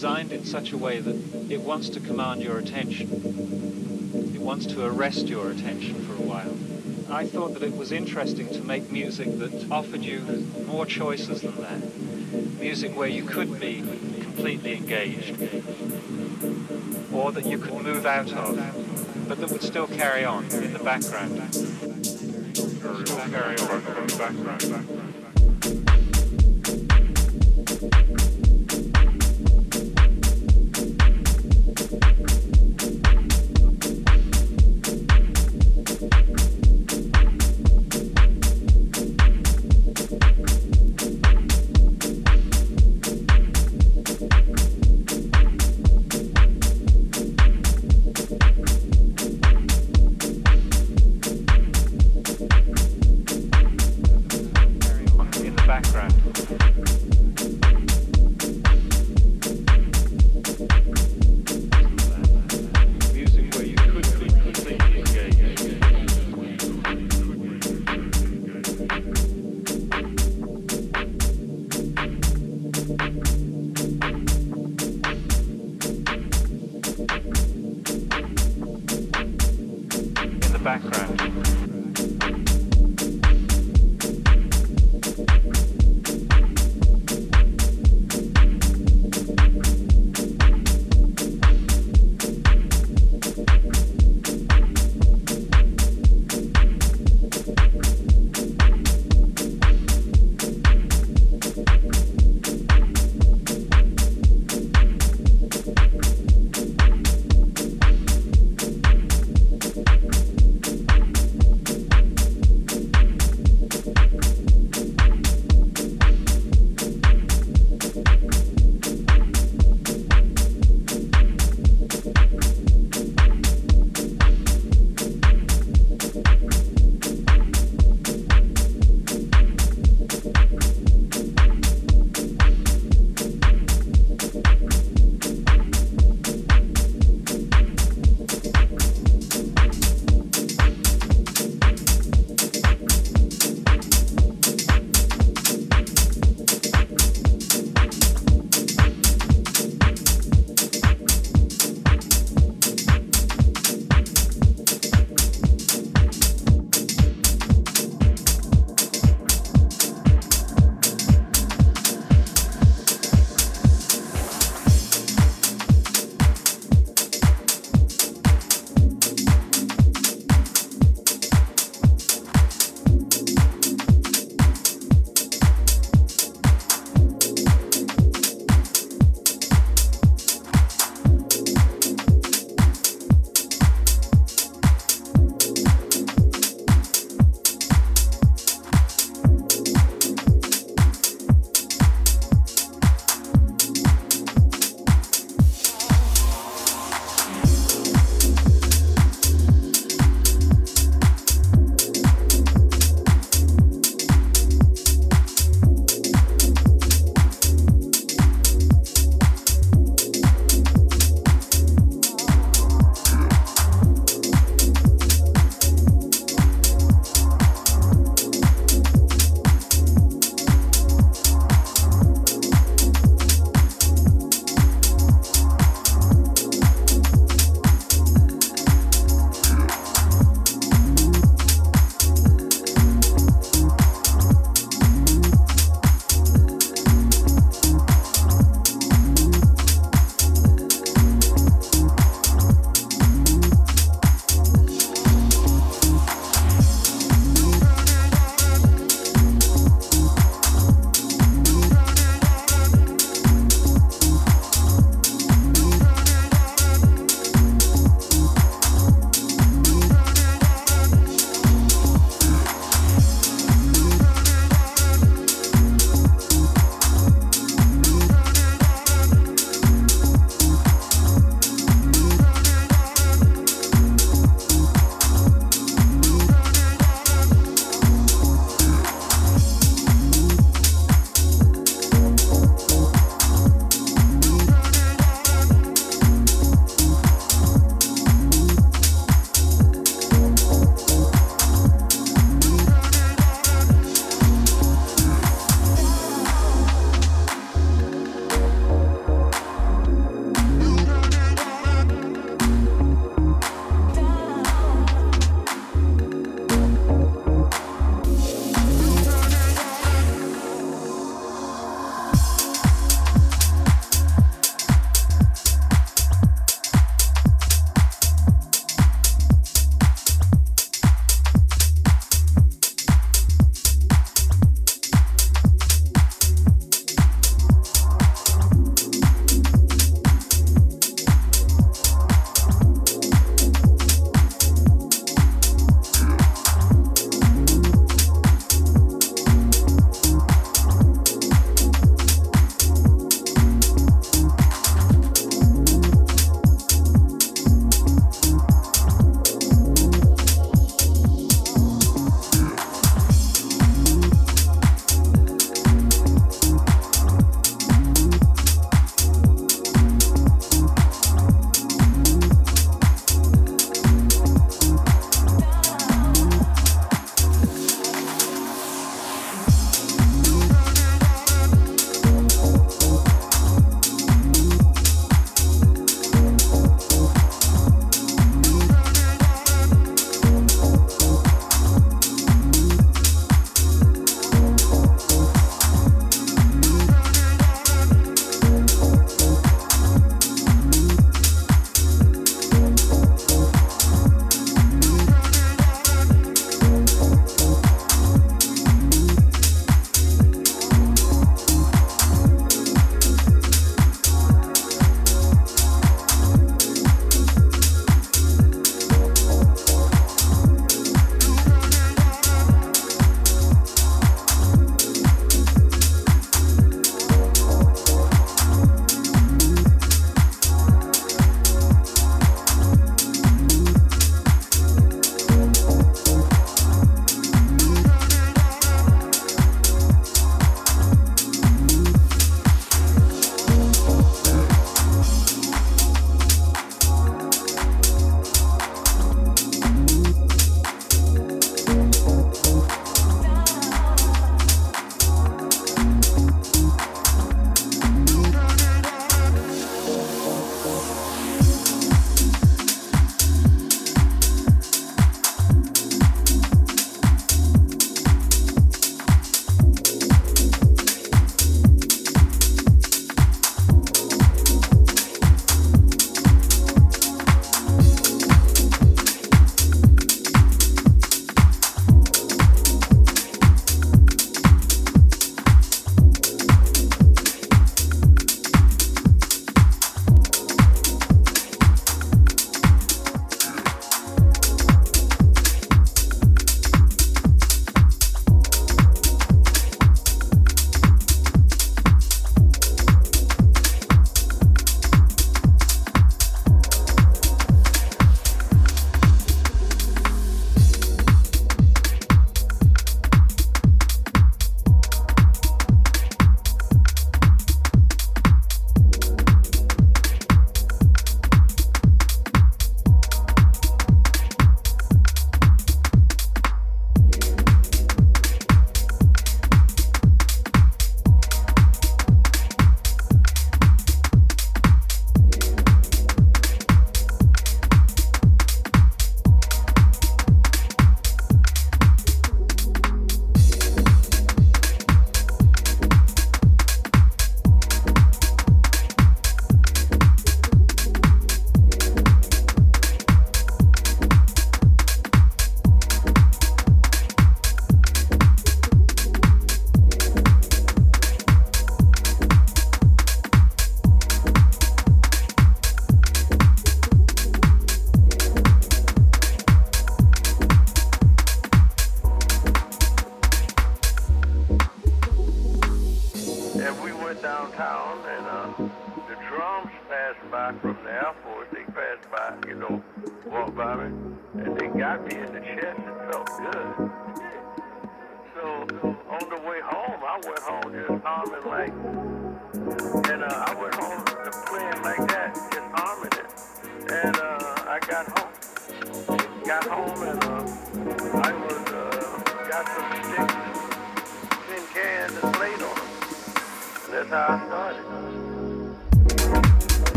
designed in such a way that it wants to command your attention. It wants to arrest your attention for a while. I thought that it was interesting to make music that offered you more choices than that. Music where you could be completely engaged, or that you could move out of, but that would still carry on in the background. Carry on in the background.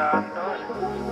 Santo.